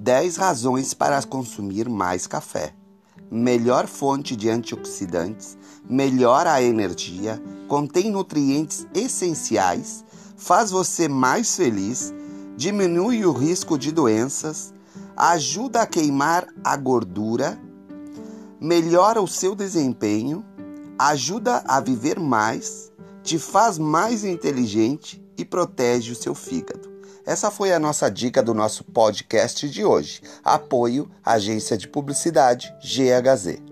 10 razões para consumir mais café. Melhor fonte de antioxidantes, melhora a energia, contém nutrientes essenciais, faz você mais feliz, diminui o risco de doenças, ajuda a queimar a gordura, melhora o seu desempenho, ajuda a viver mais, te faz mais inteligente e protege o seu fígado. Essa foi a nossa dica do nosso podcast de hoje. Apoio Agência de Publicidade GHZ.